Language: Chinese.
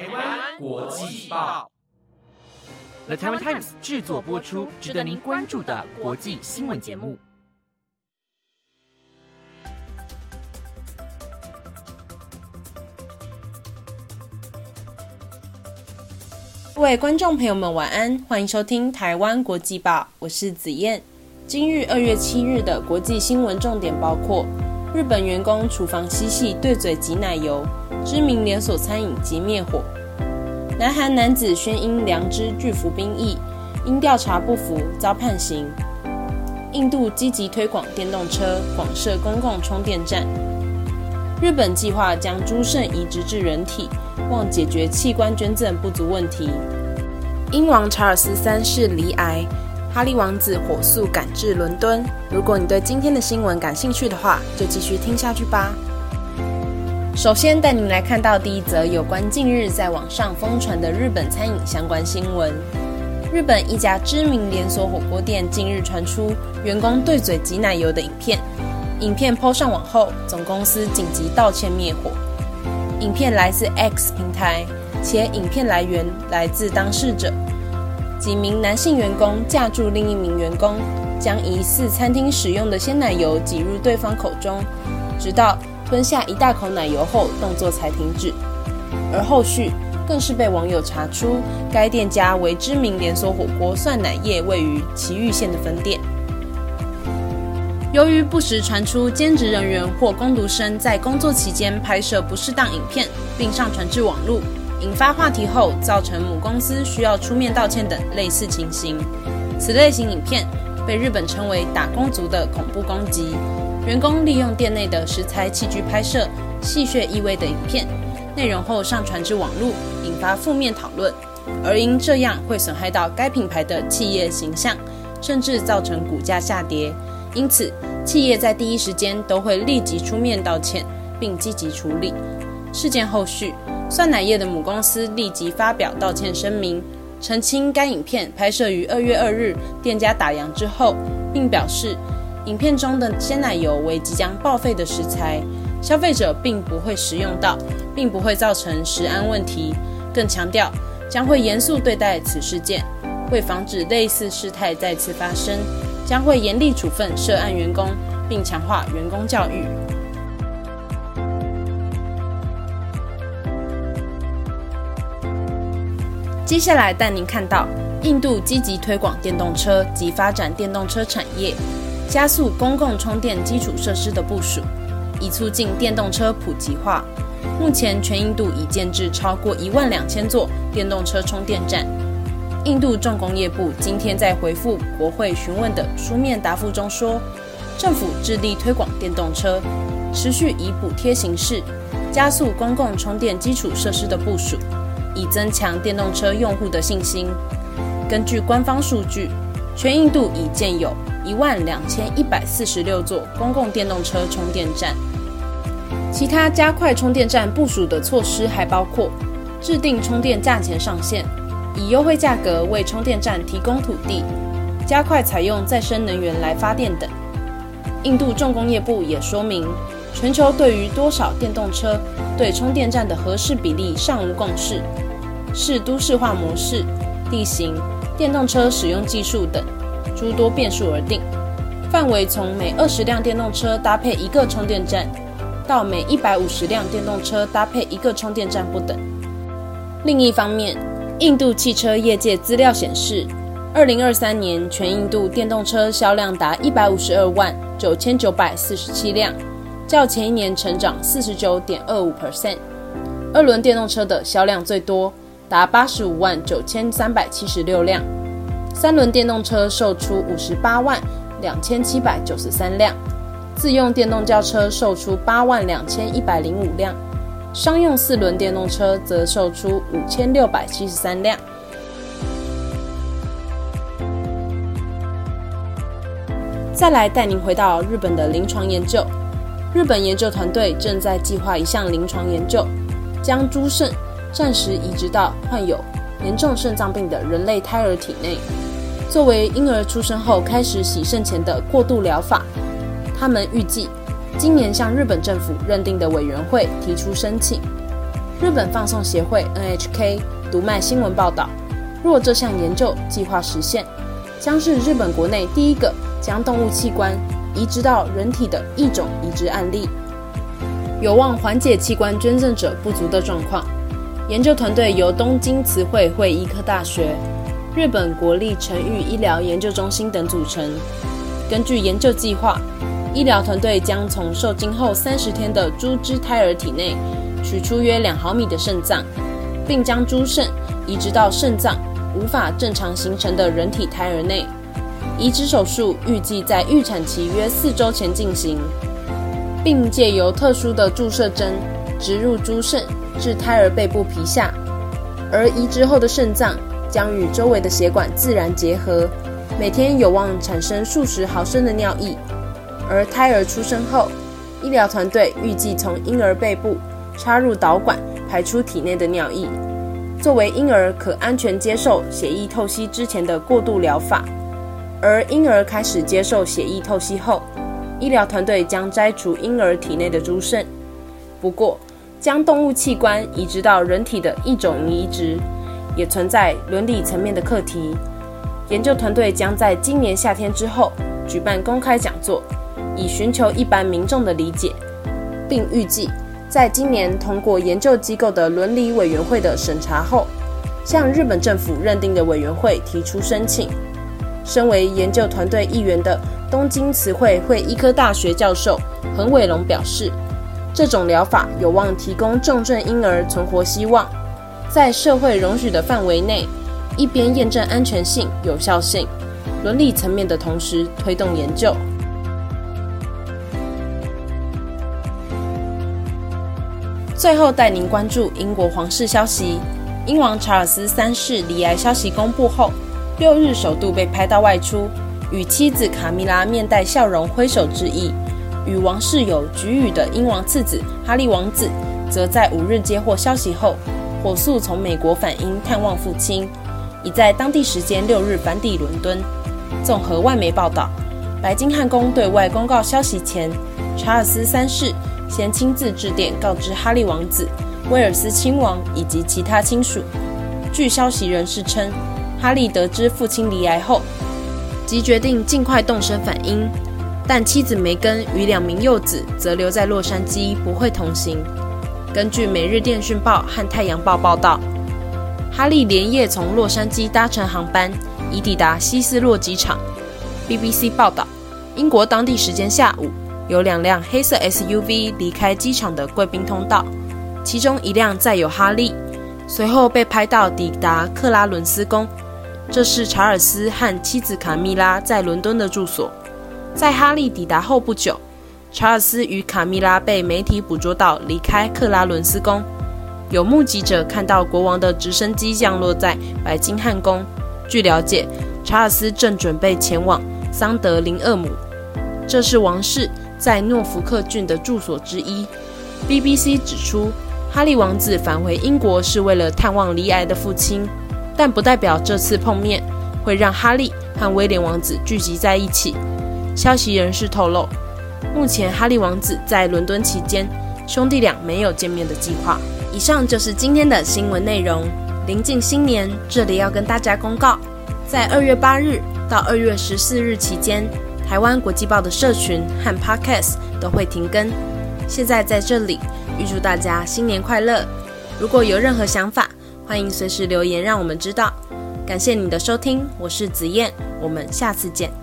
台湾国际报，The Taiwan Times 制作播出，值得您关注的国际新闻节目。各位观众朋友们，晚安，欢迎收听台湾国际报，我是子燕。今日二月七日的国际新闻重点包括：日本员工厨房嬉戏对嘴挤奶油，知名连锁餐饮即灭火；南韩男子宣因良知拒服兵役，因调查不服遭判刑；印度积极推广电动车，广设公共充电站；日本计划将猪肾移植至人体。望解决器官捐赠不足问题。英王查尔斯三世罹癌，哈利王子火速赶至伦敦。如果你对今天的新闻感兴趣的话，就继续听下去吧。首先带您来看到第一则有关近日在网上疯传的日本餐饮相关新闻。日本一家知名连锁火锅店近日传出员工对嘴挤奶油的影片，影片抛上网后，总公司紧急道歉灭火。影片来自 X 平台，且影片来源来自当事者。几名男性员工架住另一名员工，将疑似餐厅使用的鲜奶油挤入对方口中，直到吞下一大口奶油后，动作才停止。而后续更是被网友查出，该店家为知名连锁火锅蒜奶业位于崎玉县的分店。由于不时传出兼职人员或工读生在工作期间拍摄不适当影片，并上传至网络，引发话题后，造成母公司需要出面道歉等类似情形。此类型影片被日本称为“打工族”的恐怖攻击。员工利用店内的食材器具拍摄戏谑意味的影片内容后上传至网络，引发负面讨论。而因这样会损害到该品牌的企业形象，甚至造成股价下跌。因此，企业在第一时间都会立即出面道歉，并积极处理事件。后续，酸奶业的母公司立即发表道歉声明，澄清该影片拍摄于二月二日店家打烊之后，并表示影片中的鲜奶油为即将报废的食材，消费者并不会食用到，并不会造成食安问题。更强调将会严肃对待此事件，为防止类似事态再次发生。将会严厉处分涉案员工，并强化员工教育。接下来带您看到，印度积极推广电动车及发展电动车产业，加速公共充电基础设施的部署，以促进电动车普及化。目前，全印度已建制超过一万两千座电动车充电站。印度重工业部今天在回复国会询问的书面答复中说，政府致力推广电动车，持续以补贴形式加速公共充电基础设施的部署，以增强电动车用户的信心。根据官方数据，全印度已建有一万两千一百四十六座公共电动车充电站。其他加快充电站部署的措施还包括制定充电价钱上限。以优惠价格为充电站提供土地，加快采用再生能源来发电等。印度重工业部也说明，全球对于多少电动车对充电站的合适比例尚无共识，是都市化模式、地形、电动车使用技术等诸多变数而定。范围从每二十辆电动车搭配一个充电站，到每一百五十辆电动车搭配一个充电站不等。另一方面，印度汽车业界资料显示，二零二三年全印度电动车销量达一百五十二万九千九百四十七辆，较前一年成长四十九点二五 percent。二轮电动车的销量最多，达八十五万九千三百七十六辆；三轮电动车售出五十八万两千七百九十三辆；自用电动轿车售出八万两千一百零五辆。商用四轮电动车则售出五千六百七十三辆。再来带您回到日本的临床研究，日本研究团队正在计划一项临床研究，将猪肾暂时移植到患有严重肾脏病的人类胎儿体内，作为婴儿出生后开始洗肾前的过渡疗法。他们预计。今年向日本政府认定的委员会提出申请，日本放送协会 （NHK） 读卖新闻报道，若这项研究计划实现，将是日本国内第一个将动物器官移植到人体的一种移植案例，有望缓解器官捐赠者不足的状况。研究团队由东京慈惠会医科大学、日本国立成育医疗研究中心等组成。根据研究计划，医疗团队将从受精后三十天的猪只胎儿体内取出约两毫米的肾脏，并将猪肾移植到肾脏无法正常形成的人体胎儿内。移植手术预计在预产期约四周前进行，并借由特殊的注射针植入猪肾至胎儿背部皮下，而移植后的肾脏将与周围的血管自然结合。每天有望产生数十毫升的尿液，而胎儿出生后，医疗团队预计从婴儿背部插入导管排出体内的尿液，作为婴儿可安全接受血液透析之前的过渡疗法。而婴儿开始接受血液透析后，医疗团队将摘除婴儿体内的猪肾。不过，将动物器官移植到人体的一种移植，也存在伦理层面的课题。研究团队将在今年夏天之后举办公开讲座，以寻求一般民众的理解，并预计在今年通过研究机构的伦理委员会的审查后，向日本政府认定的委员会提出申请。身为研究团队一员的东京慈惠会医科大学教授横伟龙表示，这种疗法有望提供重症婴儿存活希望，在社会容许的范围内。一边验证安全性、有效性、伦理层面的同时，推动研究。最后带您关注英国皇室消息：英王查尔斯三世罹癌消息公布后，六日首度被拍到外出，与妻子卡米拉面带笑容挥手致意。与王室有“菊语”的英王次子哈利王子，则在五日接获消息后，火速从美国返英探望父亲。已在当地时间六日返抵伦敦。综合外媒报道，白金汉宫对外公告消息前，查尔斯三世先亲自致电告知哈利王子、威尔斯亲王以及其他亲属。据消息人士称，哈利得知父亲离癌后，即决定尽快动身返英，但妻子梅根与两名幼子则留在洛杉矶，不会同行。根据《每日电讯报》和《太阳报》报道。哈利连夜从洛杉矶搭乘航班，已抵达希斯洛机场。BBC 报道，英国当地时间下午，有两辆黑色 SUV 离开机场的贵宾通道，其中一辆载有哈利，随后被拍到抵达克拉伦斯宫，这是查尔斯和妻子卡米拉在伦敦的住所。在哈利抵达后不久，查尔斯与卡米拉被媒体捕捉到离开克拉伦斯宫。有目击者看到国王的直升机降落在白金汉宫。据了解，查尔斯正准备前往桑德林厄姆，这是王室在诺福克郡的住所之一。BBC 指出，哈利王子返回英国是为了探望离癌的父亲，但不代表这次碰面会让哈利和威廉王子聚集在一起。消息人士透露，目前哈利王子在伦敦期间，兄弟俩没有见面的计划。以上就是今天的新闻内容。临近新年，这里要跟大家公告，在二月八日到二月十四日期间，台湾国际报的社群和 Podcast 都会停更。现在在这里预祝大家新年快乐！如果有任何想法，欢迎随时留言让我们知道。感谢你的收听，我是子燕，我们下次见。